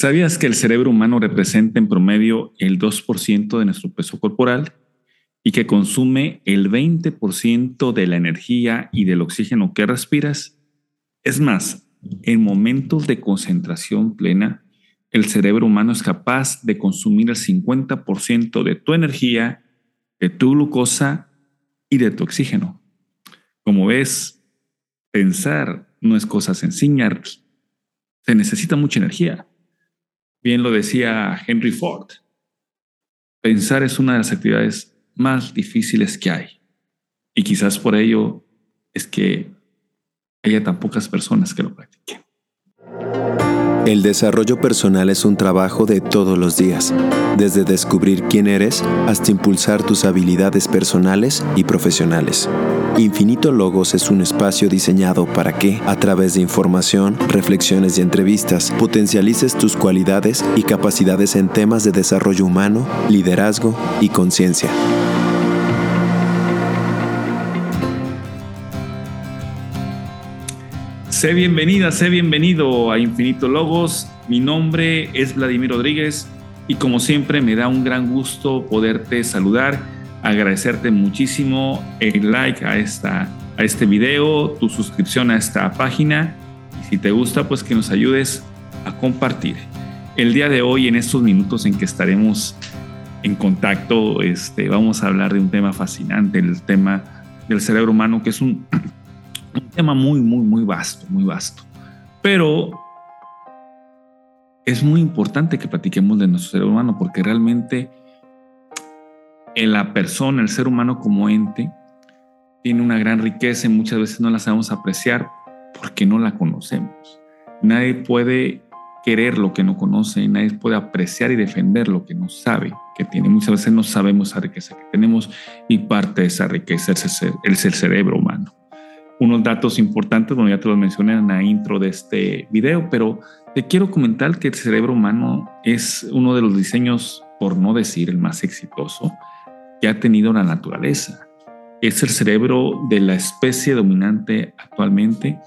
¿Sabías que el cerebro humano representa en promedio el 2% de nuestro peso corporal y que consume el 20% de la energía y del oxígeno que respiras? Es más, en momentos de concentración plena, el cerebro humano es capaz de consumir el 50% de tu energía, de tu glucosa y de tu oxígeno. Como ves, pensar no es cosa sencilla, se necesita mucha energía. Bien lo decía Henry Ford. Pensar es una de las actividades más difíciles que hay. Y quizás por ello es que haya tan pocas personas que lo practiquen. El desarrollo personal es un trabajo de todos los días, desde descubrir quién eres hasta impulsar tus habilidades personales y profesionales. Infinito Logos es un espacio diseñado para que, a través de información, reflexiones y entrevistas, potencialices tus cualidades y capacidades en temas de desarrollo humano, liderazgo y conciencia. Sé bienvenida, sé bienvenido a Infinito Logos. Mi nombre es Vladimir Rodríguez y como siempre me da un gran gusto poderte saludar, agradecerte muchísimo el like a, esta, a este video, tu suscripción a esta página y si te gusta pues que nos ayudes a compartir. El día de hoy en estos minutos en que estaremos en contacto, este, vamos a hablar de un tema fascinante, el tema del cerebro humano, que es un tema muy, muy, muy vasto, muy vasto. Pero es muy importante que platiquemos de nuestro ser humano porque realmente en la persona, el ser humano como ente, tiene una gran riqueza y muchas veces no la sabemos apreciar porque no la conocemos. Nadie puede querer lo que no conoce, nadie puede apreciar y defender lo que no sabe que tiene. Muchas veces no sabemos esa riqueza que tenemos y parte de esa riqueza es el cerebro humano unos datos importantes, bueno, ya te los mencioné en la intro de este video, pero te quiero comentar que el cerebro humano es uno de los diseños, por no decir el más exitoso, que ha tenido la naturaleza. Es el cerebro de la especie dominante actualmente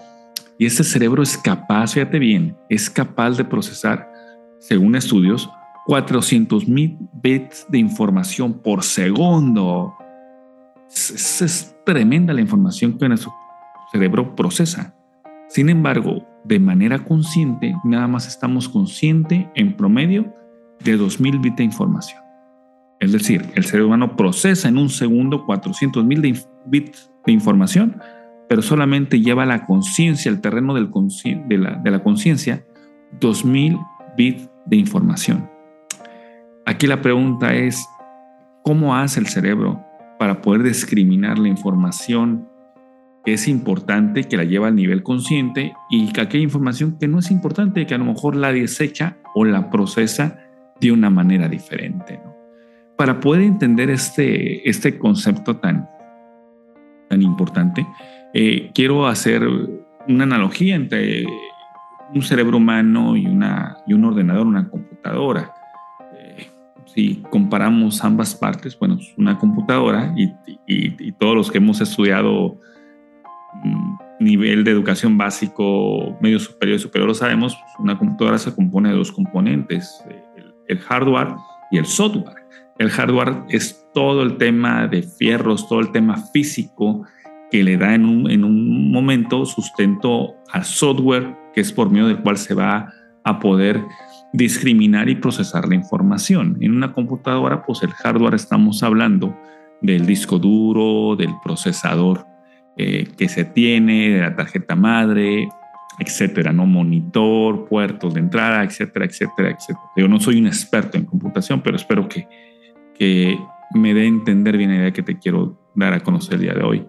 y este cerebro es capaz, fíjate bien, es capaz de procesar, según estudios, 400 mil bits de información por segundo. Es, es, tremenda la información que nuestro cerebro procesa. Sin embargo, de manera consciente, nada más estamos conscientes en promedio de 2000 bits de información. Es decir, el cerebro humano procesa en un segundo 400 mil bits de información, pero solamente lleva la conciencia, el terreno de la, de la conciencia, 2000 bits de información. Aquí la pregunta es, ¿cómo hace el cerebro para poder discriminar la información es importante, que la lleva al nivel consciente y que aquella información que no es importante, que a lo mejor la desecha o la procesa de una manera diferente. Para poder entender este, este concepto tan, tan importante, eh, quiero hacer una analogía entre un cerebro humano y, una, y un ordenador, una computadora. Eh, si comparamos ambas partes, bueno, una computadora y, y, y todos los que hemos estudiado nivel de educación básico, medio superior y superior, lo sabemos, una computadora se compone de dos componentes, el, hardware y el software. El hardware es todo el tema de fierros, todo el tema físico que le da en un, en un momento sustento al software, que es por medio del cual se va a poder discriminar y procesar la información. En una computadora, pues el hardware estamos hablando del disco duro, del procesador eh, que se tiene, de la tarjeta madre, etcétera, ¿no? Monitor, puertos de entrada, etcétera, etcétera, etcétera. Yo no soy un experto en computación, pero espero que, que me dé a entender bien la idea que te quiero dar a conocer el día de hoy.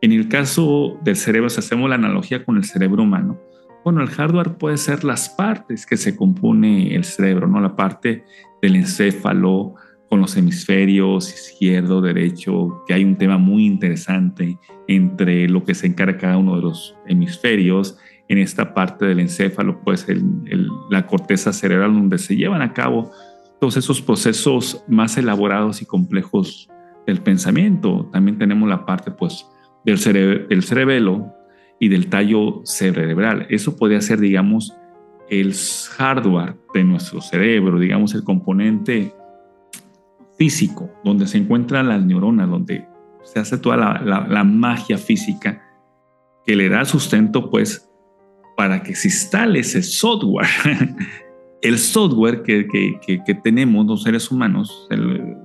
En el caso del cerebro, si hacemos la analogía con el cerebro humano, bueno, el hardware puede ser las partes que se compone el cerebro, ¿no? La parte del encéfalo, con los hemisferios izquierdo, derecho, que hay un tema muy interesante entre lo que se encarga cada uno de los hemisferios. En esta parte del encéfalo, pues la corteza cerebral, donde se llevan a cabo todos esos procesos más elaborados y complejos del pensamiento. También tenemos la parte, pues, del, del cerebelo y del tallo cerebral. Eso podría ser, digamos, el hardware de nuestro cerebro, digamos el componente físico, donde se encuentran las neuronas, donde se hace toda la, magia física que le da sustento pues para que se instale ese software. el software que, que, tenemos los seres humanos,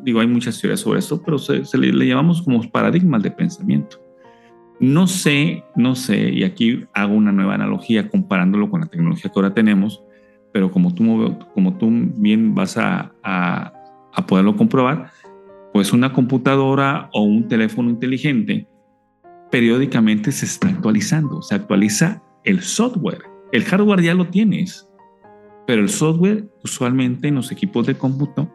digo, hay muchas teorías sobre esto, pero se, le, le, llamamos como paradigmas de pensamiento. No sé, no sé, y aquí hago una nueva analogía comparándolo con la tecnología que ahora tenemos, pero como tú, como tú bien vas a, a, a poderlo comprobar, pues una computadora o un teléfono inteligente periódicamente se está actualizando, se actualiza el software. El hardware ya lo tienes, pero el software usualmente en los equipos de cómputo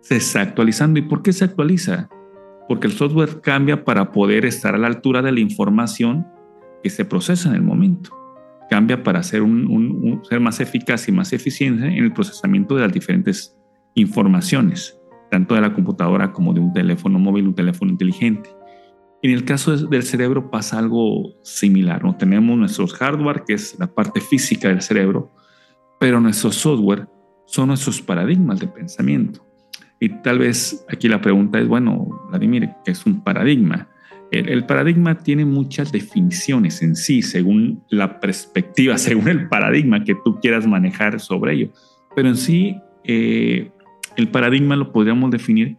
se está actualizando. ¿Y por qué se actualiza? Porque el software cambia para poder estar a la altura de la información que se procesa en el momento. Cambia para ser, ser más eficaz y más eficiente en el procesamiento de las diferentes informaciones, tanto de la computadora como de un teléfono móvil, un teléfono inteligente. En el caso del cerebro pasa algo similar, ¿no? Tenemos nuestros hardware, que es la parte física del cerebro, pero nuestro software son nuestros paradigmas de pensamiento. Y tal vez aquí la pregunta es, bueno, Vladimir, ¿qué es un paradigma? El, paradigma tiene muchas definiciones en sí, según la perspectiva, según el paradigma que tú quieras manejar sobre ello. Pero en sí, eh, el paradigma lo podríamos definir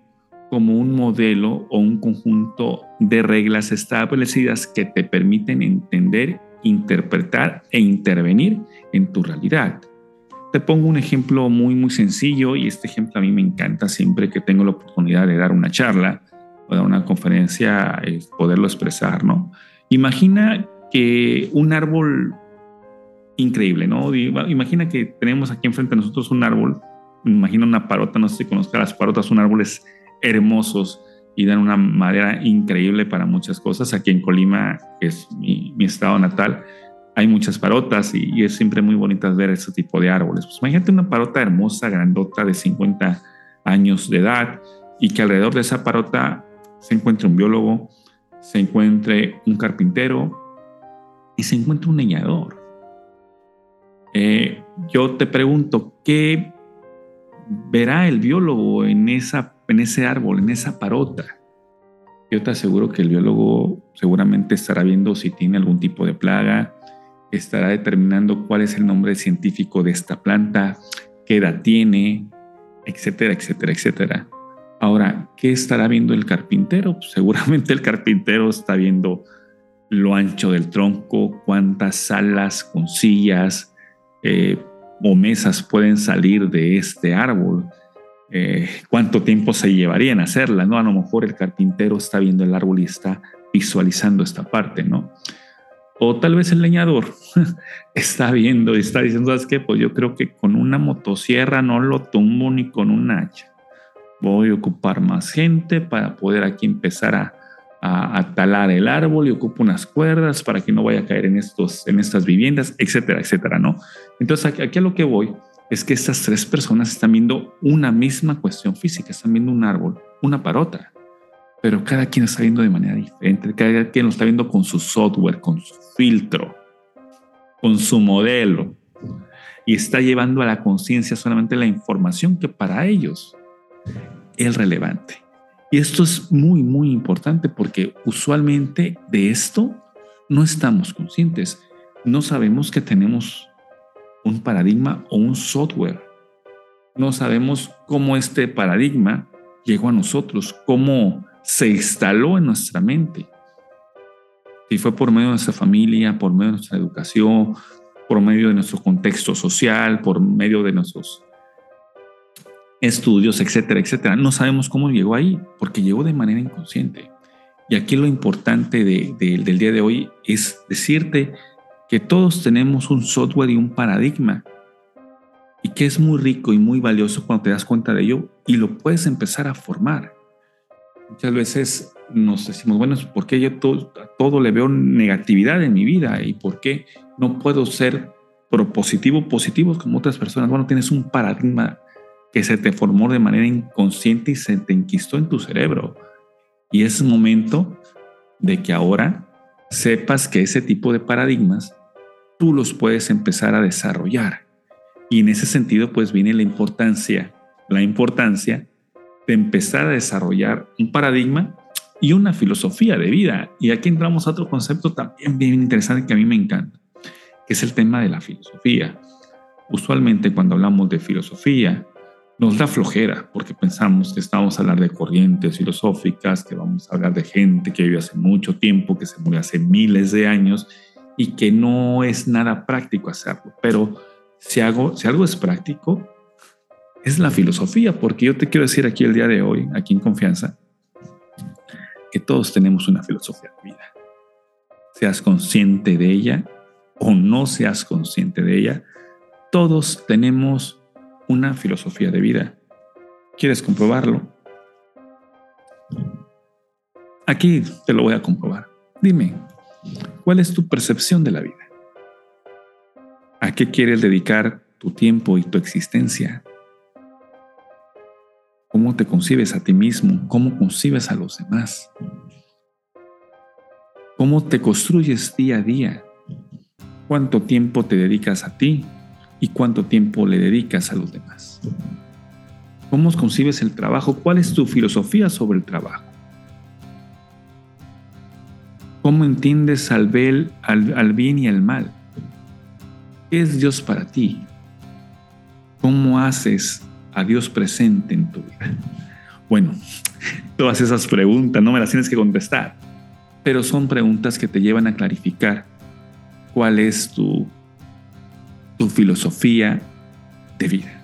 como un modelo o un conjunto de reglas establecidas que te permiten entender, interpretar e intervenir en tu realidad. Te pongo un ejemplo muy, muy sencillo y este ejemplo a mí me encanta siempre que tengo la oportunidad de dar una charla o dar una conferencia, poderlo expresar, ¿no? Imagina que un árbol increíble, ¿no? Imagina que tenemos aquí enfrente de nosotros un árbol, imagina una parota, no sé si conozcas las parotas, son árboles hermosos y dan una madera increíble para muchas cosas. Aquí en Colima, que es mi, mi estado natal, hay muchas parotas y, es siempre muy bonito ver ese tipo de árboles. Pues imagínate una parota hermosa, grandota de 50 años de edad y que alrededor de esa parota se encuentre un biólogo, se encuentre un carpintero y se encuentre un leñador. Eh, yo te pregunto, ¿qué verá el biólogo en, esa, en ese árbol, en esa parota? Yo te aseguro que el biólogo seguramente estará viendo si tiene algún tipo de plaga, estará determinando cuál es el nombre científico de esta planta, qué edad tiene, etcétera, etcétera, etcétera. Ahora, ¿qué estará viendo el carpintero? Pues seguramente el carpintero está viendo lo ancho del tronco, cuántas salas con sillas eh, o mesas pueden salir de este árbol, eh, cuánto tiempo se llevaría en hacerla, ¿no? A lo mejor el carpintero está viendo el árbol y está visualizando esta parte, ¿no? O tal vez el leñador está viendo y está diciendo, ¿sabes qué? Pues yo creo que con una motosierra no lo tumbo ni con un hacha. Voy a ocupar más gente para poder aquí empezar a, talar el árbol y ocupo unas cuerdas para que no vaya a caer en, estos, en estas viviendas, etcétera, etcétera, ¿no? Entonces aquí, a lo que voy es que estas tres personas están viendo una misma cuestión física, están viendo un árbol, una parota pero cada quien está viendo de manera diferente, cada quien lo está viendo con su software, con su filtro, con su modelo, y está llevando a la conciencia solamente la información que para ellos es relevante. Y esto es muy, muy importante porque usualmente de esto no estamos conscientes. No sabemos que tenemos un paradigma o un software. No sabemos cómo este paradigma llegó a nosotros, cómo se instaló en nuestra mente. Si fue por medio de nuestra familia, por medio de nuestra educación, por medio de nuestro contexto social, por medio de nuestros estudios, etcétera, etcétera. No sabemos cómo llegó ahí, porque llegó de manera inconsciente. Y aquí lo importante del día de hoy es decirte que todos tenemos un software y un paradigma y que es muy rico y muy valioso cuando te das cuenta de ello y lo puedes empezar a formar. Muchas veces nos decimos, bueno, ¿por qué yo todo, todo le veo negatividad en mi vida? ¿Y por qué no puedo ser propositivo, positivo como otras personas? Bueno, tienes un paradigma que se te formó de manera inconsciente y se te enquistó en tu cerebro. Y es momento de que ahora sepas que ese tipo de paradigmas tú los puedes empezar a desarrollar. Y en ese sentido, pues viene la importancia, la importancia de empezar a desarrollar un paradigma y una filosofía de vida. Y aquí entramos a otro concepto también bien interesante que a mí me encanta, que es el tema de la filosofía. Usualmente cuando hablamos de filosofía, nos da flojera porque pensamos que estamos a hablar de corrientes filosóficas, que vamos a hablar de gente que vive hace mucho tiempo, que se murió hace miles de años y que no es nada práctico hacerlo. Pero si, hago, si algo es práctico, es la filosofía, porque yo te quiero decir aquí el día de hoy, aquí en confianza, que todos tenemos una filosofía de vida. Seas consciente de ella o no seas consciente de ella, todos tenemos una filosofía de vida. ¿Quieres comprobarlo? Aquí te lo voy a comprobar. Dime, ¿cuál es tu percepción de la vida? ¿A qué quieres dedicar tu tiempo y tu existencia? ¿Cómo te concibes a ti mismo? ¿Cómo concibes a los demás? ¿Cómo te construyes día a día? ¿Cuánto tiempo te dedicas a ti y cuánto tiempo le dedicas a los demás? ¿Cómo concibes el trabajo? ¿Cuál es tu filosofía sobre el trabajo? ¿Cómo entiendes al, bien y al mal? ¿Qué es Dios para ti? ¿Cómo haces a Dios presente en tu vida? Bueno, todas esas preguntas no me las tienes que contestar, pero son preguntas que te llevan a clarificar cuál es tu, tu filosofía de vida.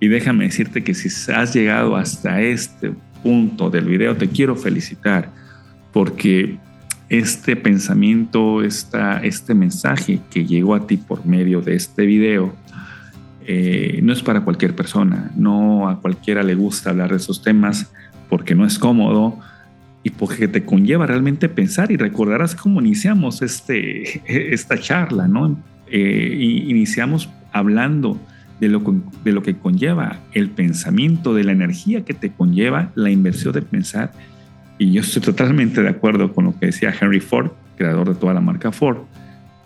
Y déjame decirte que si has llegado hasta este punto del video, te quiero felicitar porque este pensamiento, esta, este mensaje que llegó a ti por medio de este video, eh, no es para cualquier persona, no a cualquiera le gusta hablar de esos temas porque no es cómodo y porque te conlleva realmente pensar y recordarás cómo iniciamos este, esta charla, ¿no? Eh, iniciamos hablando de lo, de lo que conlleva el pensamiento, de la energía que te conlleva la inversión de pensar. Y yo estoy totalmente de acuerdo con lo que decía Henry Ford, creador de toda la marca Ford,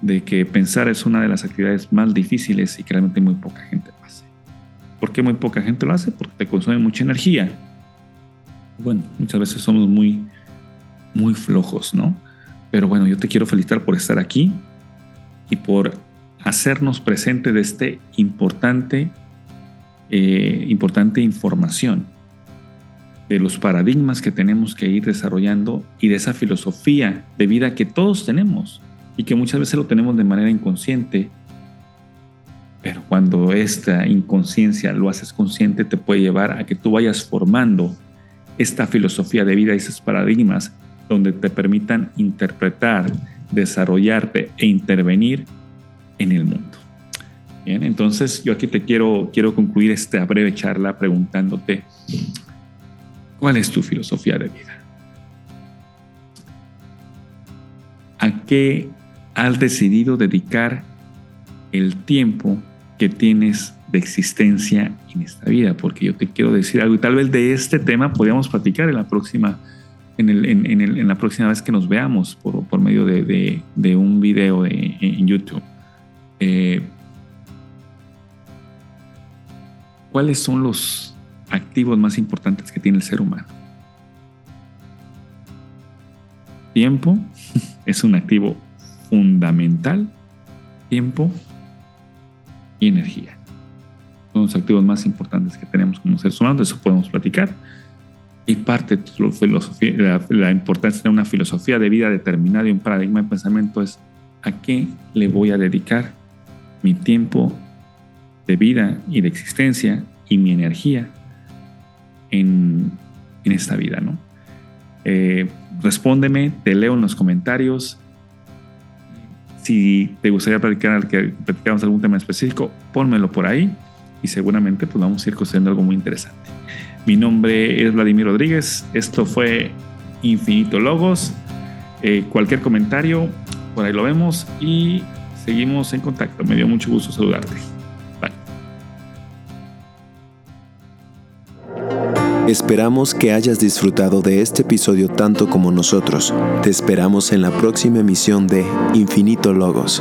de que pensar es una de las actividades más difíciles y que realmente muy poca gente lo hace. ¿Por qué muy poca gente lo hace? Porque te consume mucha energía. Bueno, muchas veces somos muy, muy flojos, ¿no? Pero bueno, yo te quiero felicitar por estar aquí y por hacernos presente de este importante, eh, importante información de los paradigmas que tenemos que ir desarrollando y de esa filosofía de vida que todos tenemos y que muchas veces lo tenemos de manera inconsciente. Pero cuando esta inconsciencia lo haces consciente, te puede llevar a que tú vayas formando esta filosofía de vida y esos paradigmas donde te permitan interpretar, desarrollarte e intervenir en el mundo. Bien, entonces yo aquí te quiero, quiero concluir esta breve charla preguntándote, ¿cuál es tu filosofía de vida? ¿A qué has decidido dedicar el tiempo que tienes de existencia en esta vida, porque yo te quiero decir algo y tal vez de este tema podríamos platicar en la próxima, en, la próxima vez que nos veamos por, por medio de, de, de, un video en YouTube. Eh, ¿Cuáles son los activos más importantes que tiene el ser humano? Tiempo es un activo fundamental, tiempo y energía. Son los activos más importantes que tenemos como seres humanos, de eso podemos platicar. Y parte de la, la, importancia de una filosofía de vida determinada y un paradigma de pensamiento es a qué le voy a dedicar mi tiempo de vida y de existencia y mi energía en, en esta vida, ¿no? Eh, respóndeme, te leo en los comentarios, si te gustaría platicar, que platicáramos algún tema específico, pónmelo por ahí y seguramente pues vamos a ir construyendo algo muy interesante. Mi nombre es Vladimir Rodríguez. Esto fue Infinito Logos. Eh, cualquier comentario, por ahí lo vemos y seguimos en contacto. Me dio mucho gusto saludarte. Esperamos que hayas disfrutado de este episodio tanto como nosotros. Te esperamos en la próxima emisión de Infinito Logos.